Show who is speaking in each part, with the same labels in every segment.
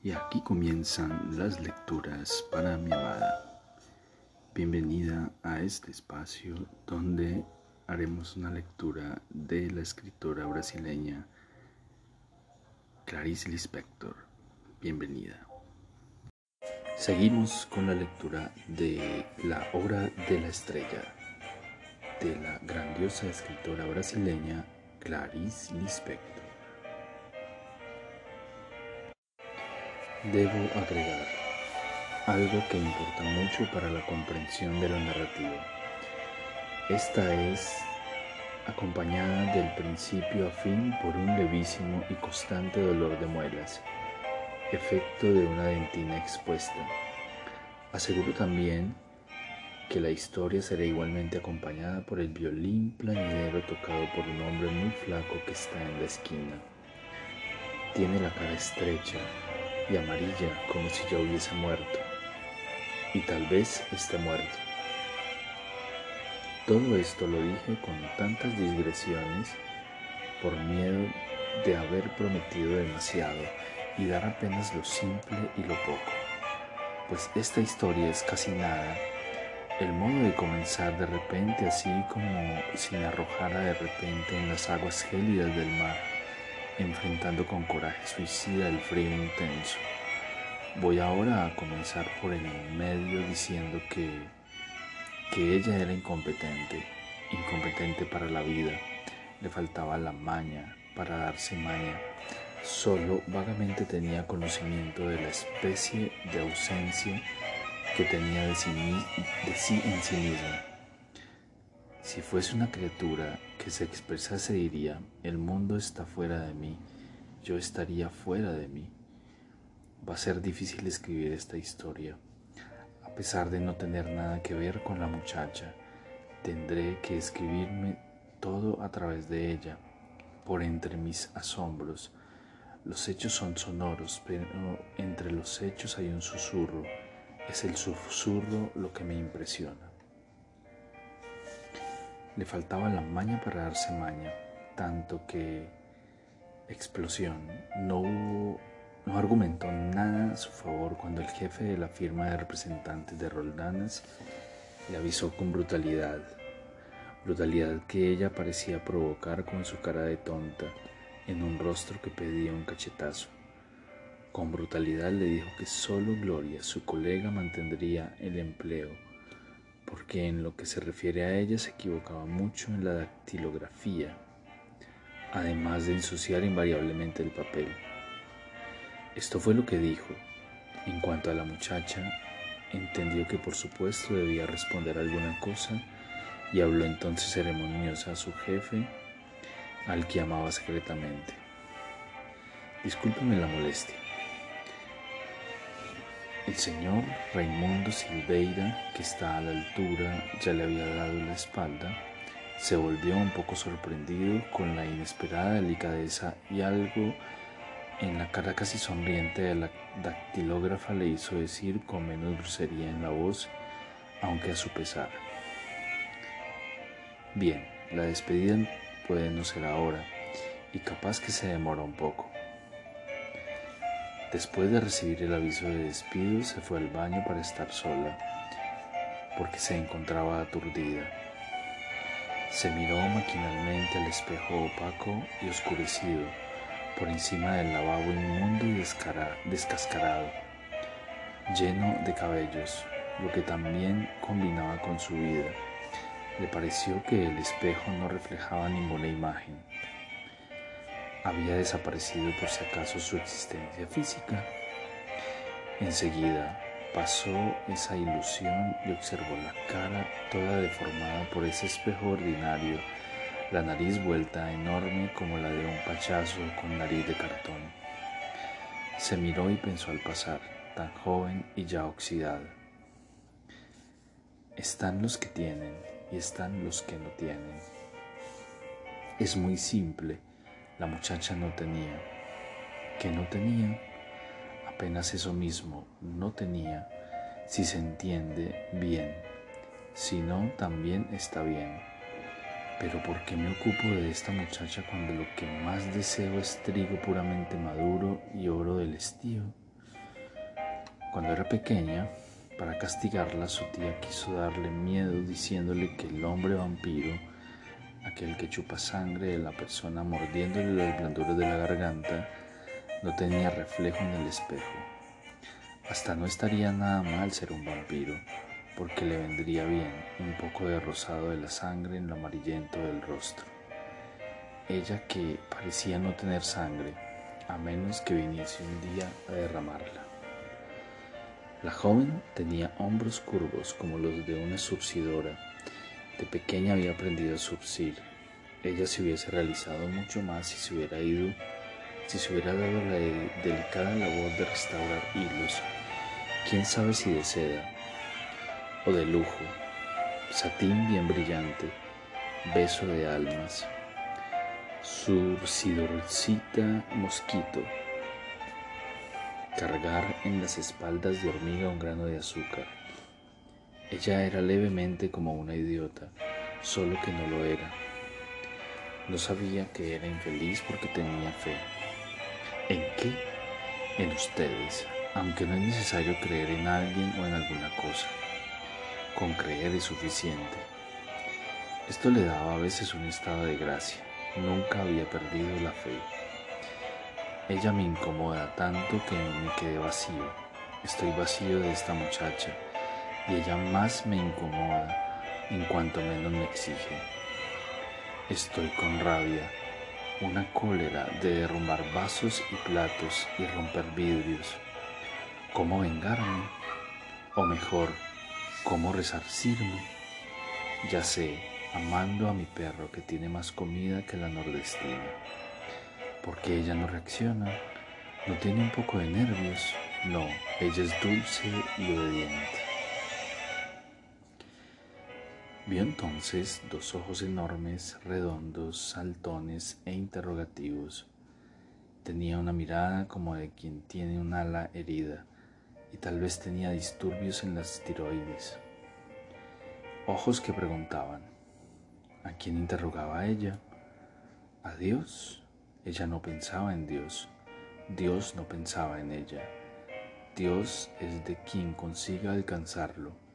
Speaker 1: Y aquí comienzan las lecturas para mi amada. Bienvenida a este espacio donde haremos una lectura de la escritora brasileña Clarice Lispector. Bienvenida. Seguimos con la lectura de La Hora de la Estrella de la grandiosa escritora brasileña Clarice Lispector. Debo agregar algo que importa mucho para la comprensión de la narrativa. Esta es acompañada del principio a fin por un levísimo y constante dolor de muelas, efecto de una dentina expuesta. Aseguro también que la historia será igualmente acompañada por el violín plañidero tocado por un hombre muy flaco que está en la esquina. Tiene la cara estrecha y amarilla como si ya hubiese muerto, y tal vez esté muerto. Todo esto lo dije con tantas digresiones por miedo de haber prometido demasiado y dar apenas lo simple y lo poco, pues esta historia es casi nada el modo de comenzar de repente, así como si me de repente en las aguas gélidas del mar, enfrentando con coraje suicida el frío intenso. Voy ahora a comenzar por el medio diciendo que, que ella era incompetente, incompetente para la vida, le faltaba la maña para darse maña, solo vagamente tenía conocimiento de la especie de ausencia que tenía de sí, de sí en sí misma. Si fuese una criatura que se expresase diría, el mundo está fuera de mí, yo estaría fuera de mí. Va a ser difícil escribir esta historia. A pesar de no tener nada que ver con la muchacha, tendré que escribirme todo a través de ella, por entre mis asombros. Los hechos son sonoros, pero entre los hechos hay un susurro es el susurro lo que me impresiona. Le faltaba la maña para darse maña, tanto que explosión. No hubo, no argumentó nada a su favor cuando el jefe de la firma de representantes de Roldanas le avisó con brutalidad, brutalidad que ella parecía provocar con su cara de tonta en un rostro que pedía un cachetazo. Con brutalidad le dijo que solo Gloria, su colega, mantendría el empleo, porque en lo que se refiere a ella se equivocaba mucho en la dactilografía, además de ensuciar invariablemente el papel. Esto fue lo que dijo. En cuanto a la muchacha, entendió que por supuesto debía responder alguna cosa y habló entonces ceremoniosa a su jefe, al que amaba secretamente. Discúlpeme la molestia. El señor Raimundo Silveira, que está a la altura, ya le había dado la espalda, se volvió un poco sorprendido con la inesperada delicadeza y algo en la cara casi sonriente de la dactilógrafa le hizo decir con menos grosería en la voz, aunque a su pesar. Bien, la despedida puede no ser ahora y capaz que se demora un poco. Después de recibir el aviso de despido, se fue al baño para estar sola, porque se encontraba aturdida. Se miró maquinalmente al espejo opaco y oscurecido por encima del lavabo inmundo y descascarado, lleno de cabellos, lo que también combinaba con su vida. Le pareció que el espejo no reflejaba ninguna imagen había desaparecido por si acaso su existencia física. Enseguida pasó esa ilusión y observó la cara toda deformada por ese espejo ordinario, la nariz vuelta enorme como la de un pachazo con nariz de cartón. Se miró y pensó al pasar, tan joven y ya oxidada. Están los que tienen y están los que no tienen. Es muy simple la muchacha no tenía. que no tenía? Apenas eso mismo, no tenía. Si se entiende, bien. Si no, también está bien. Pero ¿por qué me ocupo de esta muchacha cuando lo que más deseo es trigo puramente maduro y oro del estío? Cuando era pequeña, para castigarla, su tía quiso darle miedo diciéndole que el hombre vampiro, aquel que chupa sangre de la persona mordiéndole los blanduras de la garganta, no tenía reflejo en el espejo. Hasta no estaría nada mal ser un vampiro, porque le vendría bien un poco de rosado de la sangre en lo amarillento del rostro. Ella que parecía no tener sangre, a menos que viniese un día a derramarla. La joven tenía hombros curvos como los de una surcidora. De pequeña había aprendido a surcir. Ella se hubiese realizado mucho más si se hubiera ido, si se hubiera dado la delicada labor de restaurar hilos quién sabe si de seda o de lujo, satín bien brillante, beso de almas, surcidorcita mosquito, cargar en las espaldas de hormiga un grano de azúcar. Ella era levemente como una idiota, solo que no lo era. No sabía que era infeliz porque tenía fe. ¿En qué? En ustedes aunque no es necesario creer en alguien o en alguna cosa. Con creer es suficiente. Esto le daba a veces un estado de gracia. Nunca había perdido la fe. Ella me incomoda tanto que me quedé vacío. Estoy vacío de esta muchacha y ella más me incomoda en cuanto menos me exige. Estoy con rabia, una cólera de derrumbar vasos y platos y romper vidrios cómo vengarme, o mejor, cómo resarcirme. Ya sé, amando a mi perro que tiene más comida que la nordestina. Porque ella no reacciona, no tiene un poco de nervios, no, ella es dulce y obediente. Vio entonces dos ojos enormes, redondos, saltones e interrogativos. Tenía una mirada como de quien tiene un ala herida y tal vez tenía disturbios en las tiroides. Ojos que preguntaban. ¿A quién interrogaba ella? ¿A Dios? Ella no pensaba en Dios. Dios no pensaba en ella. Dios es de quien consiga alcanzarlo.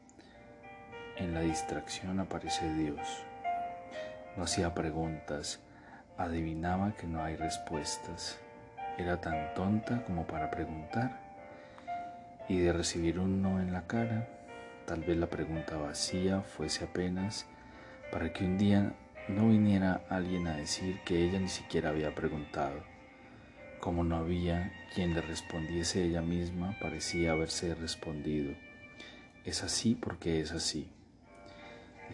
Speaker 1: En la distracción aparece Dios. No hacía preguntas, adivinaba que no hay respuestas. Era tan tonta como para preguntar y de recibir un no en la cara, tal vez la pregunta vacía fuese apenas para que un día no viniera alguien a decir que ella ni siquiera había preguntado. Como no había quien le respondiese ella misma, parecía haberse respondido. Es así porque es así.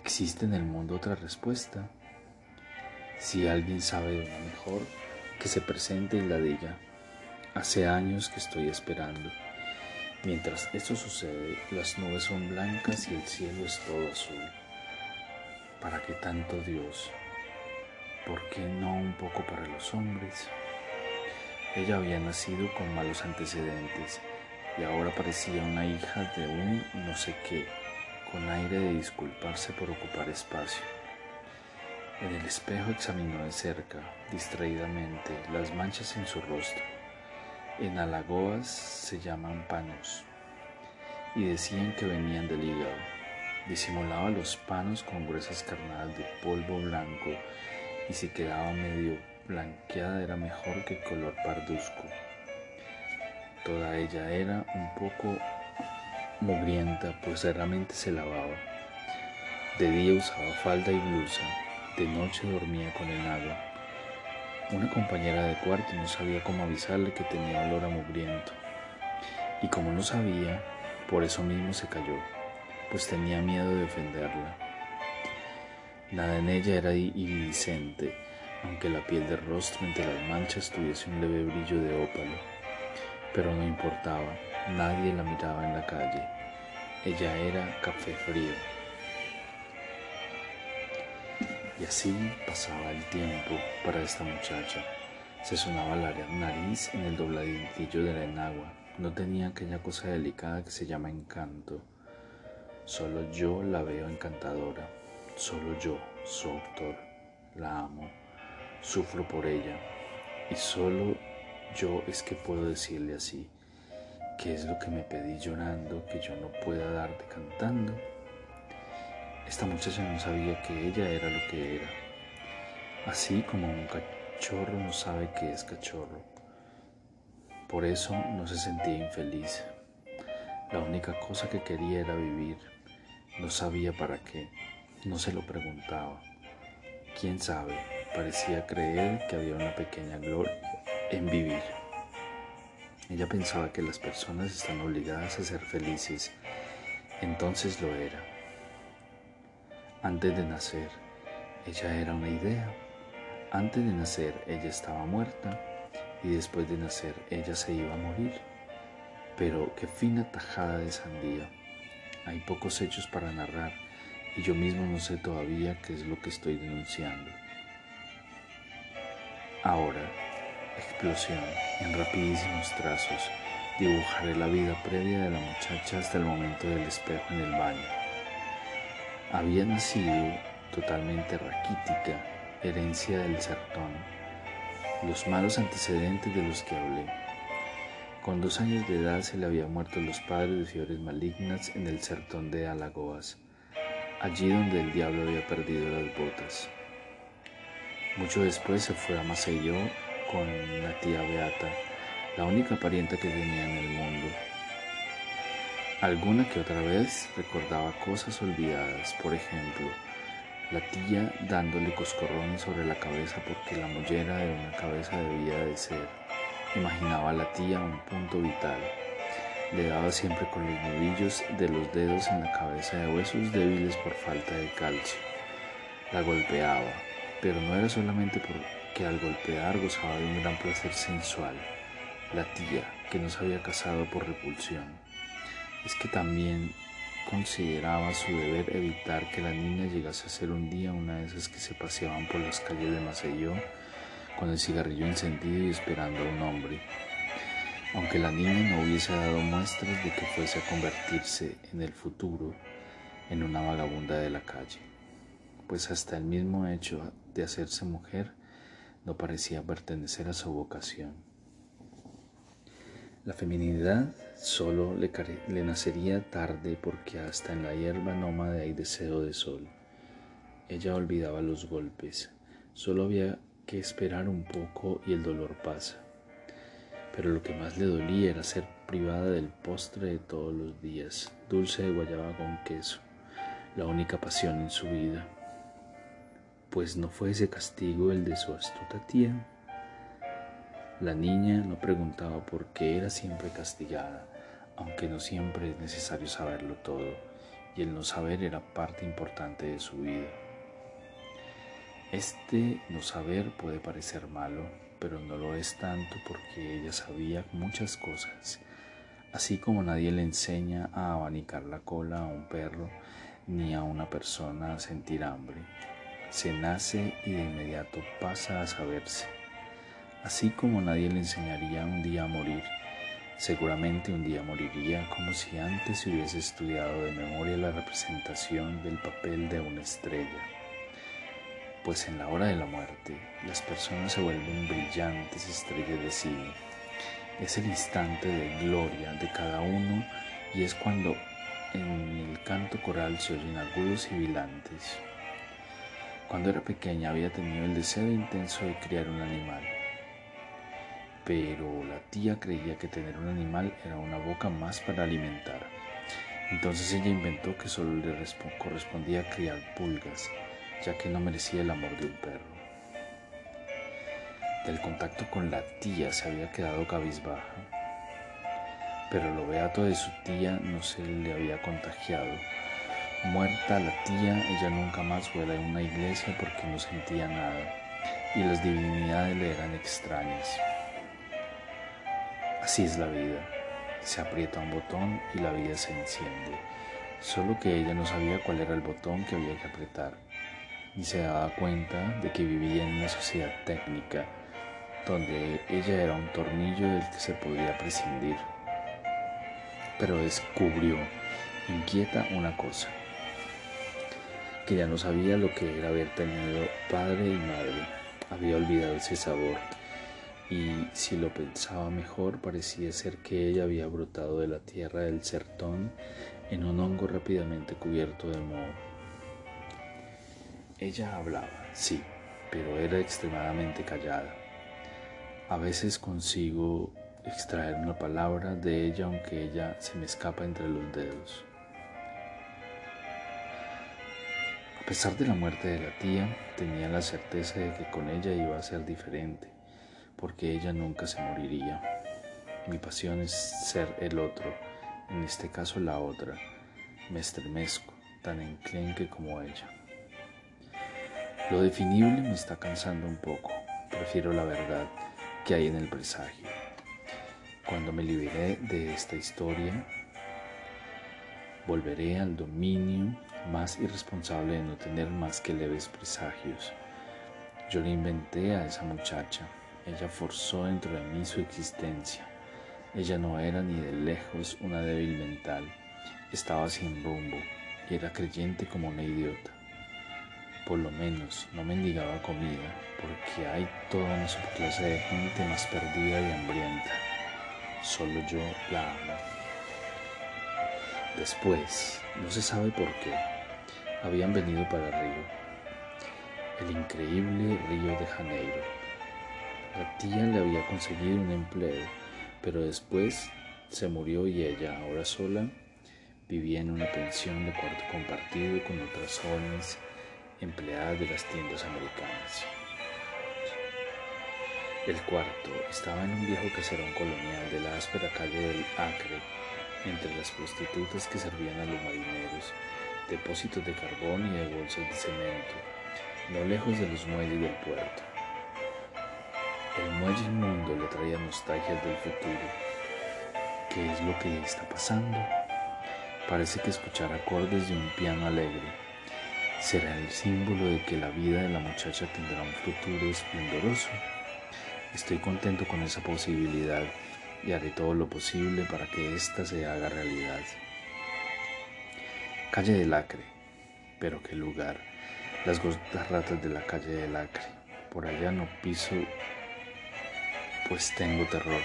Speaker 1: ¿Existe en el mundo otra respuesta? Si alguien sabe de una mejor, que se presente y la diga. Hace años que estoy esperando. Mientras esto sucede, las nubes son blancas y el cielo es todo azul. ¿Para qué tanto Dios? ¿Por qué no un poco para los hombres? Ella había nacido con malos antecedentes y ahora parecía una hija de un no sé qué, con aire de disculparse por ocupar espacio. En el espejo examinó de cerca, distraídamente, las manchas en su rostro en Alagoas se llaman panos y decían que venían del hígado. Disimulaba los panos con gruesas carnadas de polvo blanco y si quedaba medio blanqueada era mejor que color parduzco. Toda ella era un poco mugrienta, pues raramente se lavaba. De día usaba falda y blusa, de noche dormía con el agua una compañera de cuarto no sabía cómo avisarle que tenía olor a mugriento. Y como no sabía, por eso mismo se cayó, pues tenía miedo de ofenderla. Nada en ella era iridiscente, aunque la piel del rostro entre las manchas tuviese un leve brillo de ópalo. Pero no importaba, nadie la miraba en la calle. Ella era café frío. Y así pasaba el tiempo para esta muchacha. Se sonaba la nariz en el dobladillo de la enagua. No tenía aquella cosa delicada que se llama encanto. Solo yo la veo encantadora. Solo yo, su autor, la amo. Sufro por ella. Y solo yo es que puedo decirle así. ¿Qué es lo que me pedí llorando que yo no pueda darte cantando? Esta muchacha no sabía que ella era lo que era, así como un cachorro no sabe que es cachorro. Por eso no se sentía infeliz. La única cosa que quería era vivir. No sabía para qué, no se lo preguntaba. Quién sabe, parecía creer que había una pequeña gloria en vivir. Ella pensaba que las personas están obligadas a ser felices, entonces lo era. Antes de nacer, ella era una idea. Antes de nacer, ella estaba muerta y después de nacer, ella se iba a morir. Pero qué fina tajada de sandía. Hay pocos hechos para narrar y yo mismo no sé todavía qué es lo que estoy denunciando. Ahora, explosión, en rapidísimos trazos, dibujaré la vida previa de la muchacha hasta el momento del espejo en el baño. Había nacido totalmente raquítica, herencia del sertón, los malos antecedentes de los que hablé. Con dos años de edad se le habían muerto los padres de fiebres malignas en el sertón de Alagoas, allí donde el diablo había perdido las botas. Mucho después se fue a Maceió con la tía Beata, la única parienta que tenía en el mundo. Alguna que otra vez recordaba cosas olvidadas, por ejemplo, la tía dándole coscorrones sobre la cabeza porque la mollera de una cabeza debía de ser. Imaginaba a la tía un punto vital. Le daba siempre con los nudillos de los dedos en la cabeza de huesos débiles por falta de calcio. La golpeaba, pero no era solamente por que al golpear gozaba de un gran placer sensual, la tía, que no se había casado por repulsión, es que también consideraba su deber evitar que la niña llegase a ser un día una de esas que se paseaban por las calles de Maceió con el cigarrillo encendido y esperando a un hombre. Aunque la niña no hubiese dado muestras de que fuese a convertirse en el futuro en una vagabunda de la calle, pues hasta el mismo hecho de hacerse mujer no parecía pertenecer a su vocación. La feminidad solo le, le, nacería tarde porque hasta en la hierba nómade hay deseo de sol. Ella olvidaba los golpes, solo había que esperar un poco y el dolor pasa. Pero lo que más le dolía era ser privada del postre de todos los días, dulce de guayaba con queso, la única pasión en su vida pues no fue ese castigo el de su astuta tía. La niña no preguntaba por qué era siempre castigada, aunque no siempre es necesario saberlo todo, y el no saber era parte importante de su vida. Este no saber puede parecer malo, pero no lo es tanto porque ella sabía muchas cosas, así como nadie le enseña a abanicar la cola a un perro ni a una persona a sentir hambre se nace y de inmediato pasa a saberse. Así como nadie le enseñaría un día a morir, seguramente un día moriría como si antes hubiese estudiado de memoria la representación del papel de una estrella. Pues en la hora de la muerte, las personas se vuelven brillantes estrellas de cine. Es el instante de gloria de cada uno y es cuando en el canto coral se oyen agudos y vilantes. Cuando era pequeña había tenido el deseo intenso de criar un animal, pero la tía creía que tener un animal era una boca más para alimentar. Entonces ella inventó que solo le correspondía criar pulgas, ya que no merecía el amor de un perro. Del contacto con la tía se había quedado cabizbaja, pero lo beato de su tía no se le había contagiado Muerta la tía, ella nunca más fue a una iglesia porque no sentía nada y las divinidades le eran extrañas. Así es la vida. Se aprieta un botón y la vida se enciende. Solo que ella no sabía cuál era el botón que había que apretar, ni se daba cuenta de que vivía en una sociedad técnica, donde ella era un tornillo del que se podía prescindir. Pero descubrió, inquieta, una cosa que ya no sabía lo que era haber tenido padre y madre. Había olvidado ese sabor. y si lo pensaba mejor parecía ser que ella había brotado de la tierra del sertón en un hongo rápidamente cubierto de moho. Ella hablaba, sí, pero era extremadamente callada. A veces consigo extraer una palabra de ella aunque ella se me escapa entre los dedos. Pesar de la muerte de la tía, tenía la certeza de que con ella iba a ser diferente, porque ella nunca se moriría. Mi pasión es ser el otro, en este caso la otra. Me estremezco, tan enclenque como ella. Lo definible me está cansando un poco. Prefiero la verdad que hay en el presagio. Cuando me liberé de esta historia, volveré al dominio más irresponsable de no tener más que leves presagios. Yo le inventé a esa muchacha. Ella forzó dentro de mí su existencia. Ella no era ni de lejos una débil mental. Estaba sin rumbo y era creyente como una idiota. Por lo menos no mendigaba comida, porque hay toda una subclase de gente más perdida y hambrienta. Solo yo la amo. Después, no se sabe por qué, habían venido para Río, el increíble Río de Janeiro. La tía le había conseguido un empleo, pero después se murió y ella, ahora sola, vivía en una pensión de cuarto compartido con otras jóvenes empleadas de las tiendas americanas. El cuarto estaba en un viejo caserón colonial de la áspera calle del Acre, entre las prostitutas que servían a los marineros, depósitos de carbón y de bolsas de cemento, no lejos de los muelles del puerto. El muelle inmundo le traía nostalgias del futuro. ¿Qué es lo que está pasando? Parece que escuchar acordes de un piano alegre será el símbolo de que la vida de la muchacha tendrá un futuro esplendoroso. Estoy contento con esa posibilidad y haré todo lo posible para que ésta se haga realidad. Calle del Acre, pero qué lugar, las gordas ratas de la calle del Acre. Por allá no piso, pues tengo terror,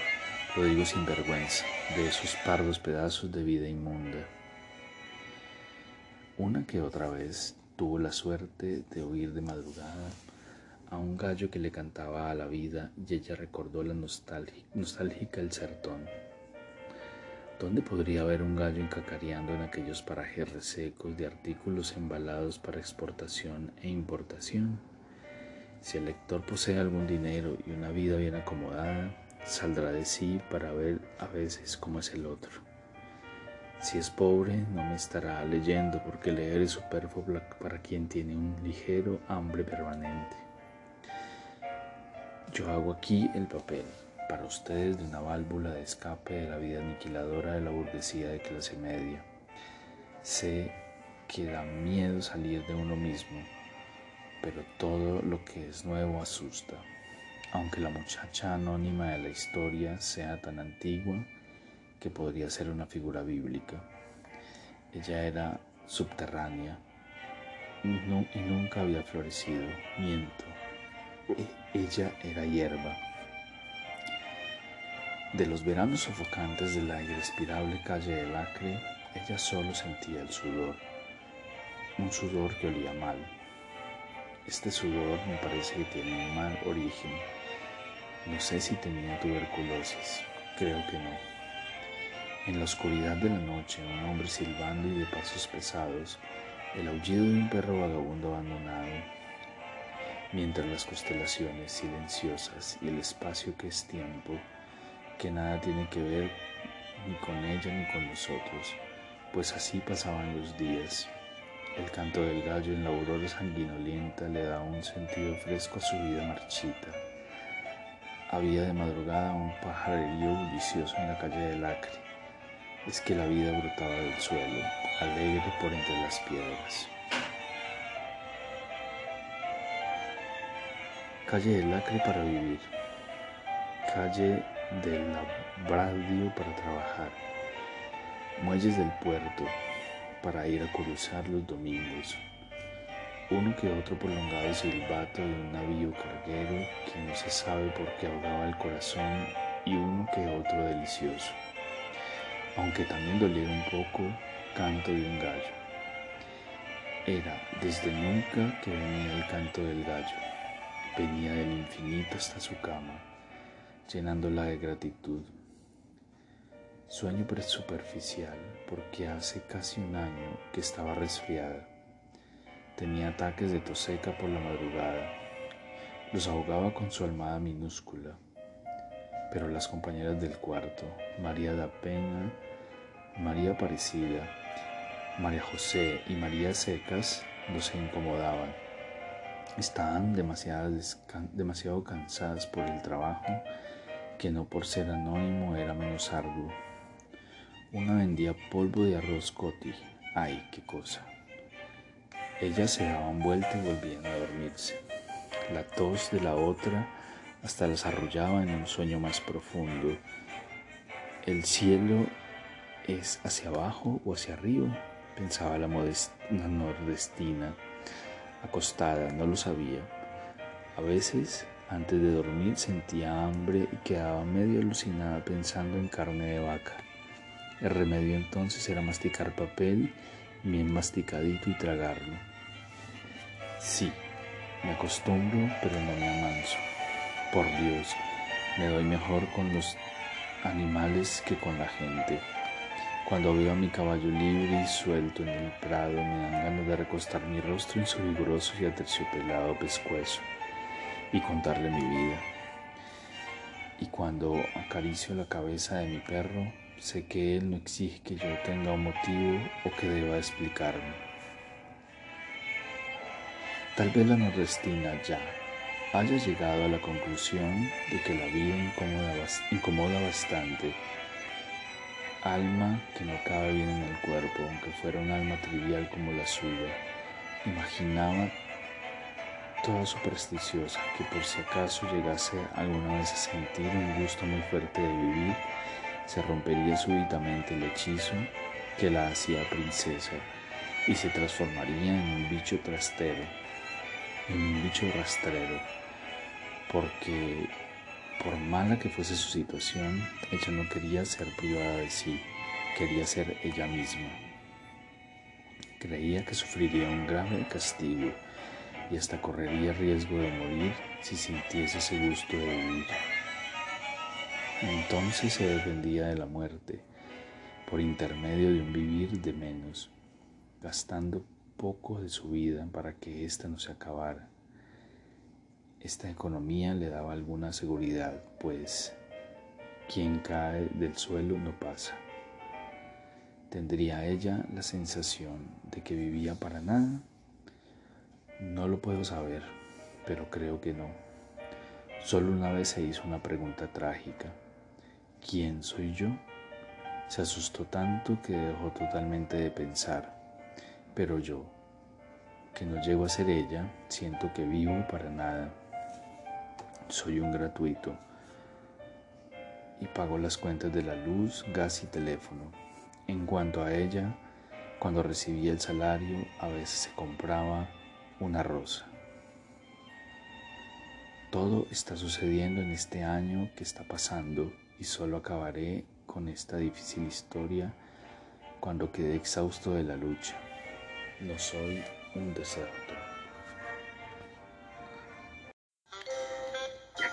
Speaker 1: lo digo sin vergüenza, de esos pardos pedazos de vida inmunda. Una que otra vez tuvo la suerte de oír de madrugada a un gallo que le cantaba a la vida y ella recordó la nostálgica el sertón. ¿Dónde podría haber un gallo encacareando en aquellos parajes resecos de artículos embalados para exportación e importación? Si el lector posee algún dinero y una vida bien acomodada, saldrá de sí para ver a veces cómo es el otro. Si es pobre, no me estará leyendo porque leer es superfluo para quien tiene un ligero hambre permanente. Yo hago aquí el papel para ustedes de una válvula de escape de la vida aniquiladora de la burguesía de clase media. Sé que da miedo salir de uno mismo, pero todo lo que es nuevo asusta. Aunque la muchacha anónima de la historia sea tan antigua, que podría ser una figura bíblica. Ella era subterránea y nunca había florecido. Miento. E, ella era hierba. De los veranos sofocantes de la irrespirable calle del Acre, ella solo sentía el sudor, un sudor que olía mal. Este sudor me parece que tiene un mal origen. No sé si tenía tuberculosis, creo que no. En la oscuridad de la noche, un hombre silbando y de pasos pesados, el aullido de un perro vagabundo abandonado, mientras las constelaciones silenciosas y el espacio que es tiempo, que nada tiene que ver ni con ella ni con nosotros, pues así pasaban los días. El canto del gallo en la aurora sanguinolienta le da un sentido fresco a su vida marchita. Había de madrugada un pajarerío bullicioso en la calle del Acre es que la vida brotaba del suelo, alegre por entre las piedras. Calle del Acre para vivir, calle del Labradio para trabajar, muelles del puerto para ir a cruzar los domingos, uno que otro prolongado silbato de un navío carguero que no se sabe por qué ahogaba el corazón y uno que otro delicioso, aunque también doliera un poco canto de un gallo. Era desde nunca que venía el canto del gallo, venía del infinito hasta su cama, llenándola de gratitud. Sueño superficial porque hace casi un año que estaba resfriada Tenía ataques de tos seca por la madrugada. Los ahogaba con su almada minúscula. Pero las compañeras del cuarto, María da Pena, María Aparecida, María José y María Secas, no se incomodaban. Estaban demasiado cansadas por el trabajo, que no por ser anónimo era menos arduo. Una vendía polvo de arroz coti. ¡Ay, qué cosa! Ellas se daban vuelta y volvían a dormirse. La tos de la otra hasta las arrullaba en un sueño más profundo. El cielo es hacia abajo o hacia arriba, pensaba la, la nordestina, acostada, no lo sabía. A veces, antes de dormir, sentía hambre y quedaba medio alucinada pensando en carne de vaca. El remedio entonces era masticar papel bien masticadito y tragarlo. Sí, me acostumbro, pero no me amanso. Por Dios, me doy mejor con los animales que con la gente. Cuando veo a mi caballo libre y suelto en el prado, me dan ganas de recostar mi rostro en su vigoroso y aterciopelado pescuezo y contarle mi vida. Y cuando acaricio la cabeza de mi perro, Sé que Él no exige que yo tenga un motivo o que deba explicarme. Tal vez la nordestina ya haya llegado a la conclusión de que la vida incomoda, incomoda bastante. Alma que no cabe bien en el cuerpo, aunque fuera un alma trivial como la suya. Imaginaba toda supersticiosa que por si acaso llegase alguna vez a sentir un gusto muy fuerte de vivir, se rompería súbitamente el hechizo que la hacía princesa y se transformaría en un bicho trastero, en un bicho rastrero, porque por mala que fuese su situación, ella no quería ser privada de sí, quería ser ella misma. Creía que sufriría un grave castigo y hasta correría riesgo de morir si sintiese ese gusto de vivir. Entonces se defendía de la muerte por intermedio de un vivir de menos, gastando poco de su vida para que ésta no se acabara. Esta economía le daba alguna seguridad, pues quien cae del suelo no pasa. ¿Tendría ella la sensación de que vivía para nada? No lo puedo saber, pero creo que no. Solo una vez se hizo una pregunta trágica. ¿quién soy yo? Se asustó tanto que dejó totalmente de pensar. Pero yo, que no llego a ser ella, siento que vivo para nada. Soy un gratuito y pago las cuentas de la luz, gas y teléfono. En cuanto a ella, cuando recibía el salario, a veces se compraba una rosa. Todo está sucediendo en este año que está pasando y solo acabaré con esta difícil historia cuando quede exhausto de la lucha. No soy un desertor.